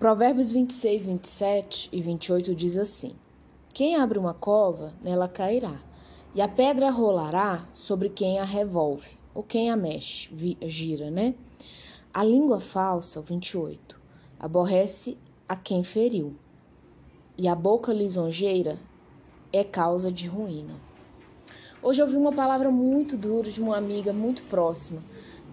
Provérbios 26, 27 e 28 diz assim: Quem abre uma cova, nela cairá, e a pedra rolará sobre quem a revolve, ou quem a mexe, gira, né? A língua falsa, 28, aborrece a quem feriu, e a boca lisonjeira é causa de ruína. Hoje eu ouvi uma palavra muito dura de uma amiga muito próxima,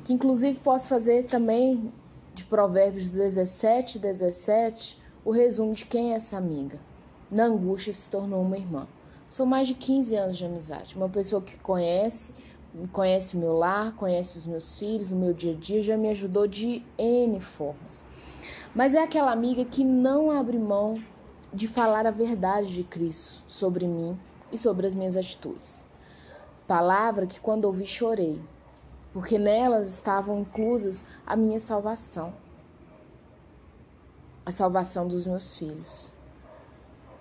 que inclusive posso fazer também de Provérbios 17, 17, o resumo de quem é essa amiga. Na angústia se tornou uma irmã. São mais de 15 anos de amizade. Uma pessoa que conhece, conhece meu lar, conhece os meus filhos, o meu dia a dia, já me ajudou de N formas. Mas é aquela amiga que não abre mão de falar a verdade de Cristo sobre mim e sobre as minhas atitudes. Palavra que quando ouvi chorei, porque nelas estavam inclusas a minha salvação, a salvação dos meus filhos.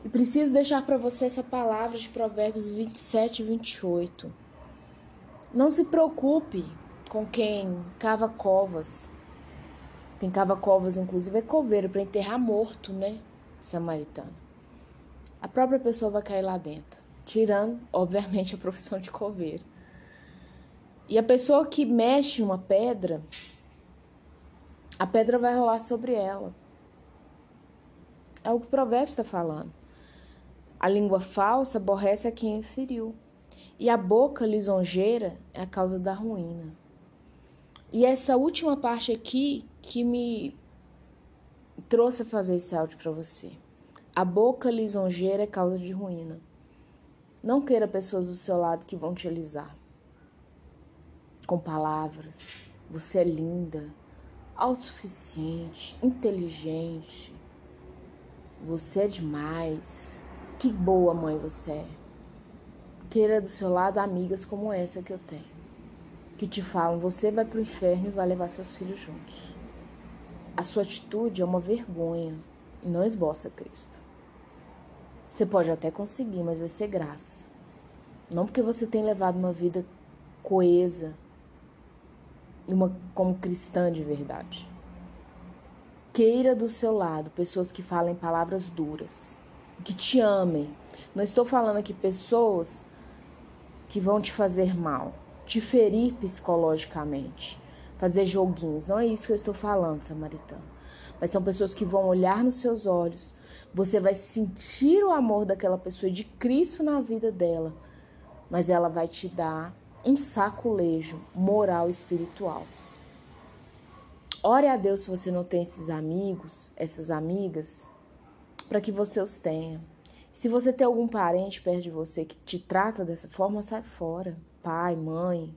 E preciso deixar para você essa palavra de Provérbios 27 e 28. Não se preocupe com quem cava covas. Quem cava covas, inclusive, é coveiro para enterrar morto, né? Samaritano. A própria pessoa vai cair lá dentro, tirando, obviamente, a profissão de coveiro. E a pessoa que mexe uma pedra, a pedra vai rolar sobre ela. É o que o provérbio está falando. A língua falsa aborrece a quem feriu, e a boca lisonjeira é a causa da ruína. E essa última parte aqui que me trouxe a fazer esse áudio para você. A boca lisonjeira é causa de ruína. Não queira pessoas do seu lado que vão te alisar com palavras. Você é linda, autossuficiente, inteligente. Você é demais. Que boa mãe você é. Queira do seu lado amigas como essa que eu tenho, que te falam: você vai para o inferno e vai levar seus filhos juntos. A sua atitude é uma vergonha e não esboça Cristo. Você pode até conseguir, mas vai ser graça. Não porque você tem levado uma vida coesa, e uma como cristã de verdade. Queira do seu lado pessoas que falem palavras duras, que te amem. Não estou falando aqui pessoas que vão te fazer mal, te ferir psicologicamente, fazer joguinhos. Não é isso que eu estou falando, samaritano. Mas são pessoas que vão olhar nos seus olhos, você vai sentir o amor daquela pessoa de Cristo na vida dela, mas ela vai te dar um saculejo moral e espiritual. Ore a Deus se você não tem esses amigos, essas amigas, para que você os tenha. Se você tem algum parente perto de você que te trata dessa forma, sai fora. Pai, mãe,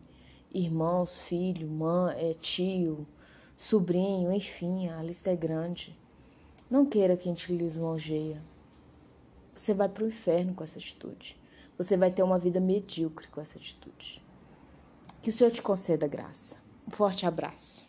irmãos, filho, mãe, é, tio, sobrinho, enfim, a lista é grande. Não queira quem te lisonjeia. Você vai para o inferno com essa atitude. Você vai ter uma vida medíocre com essa atitude. Que o Senhor te conceda graça. Um forte abraço.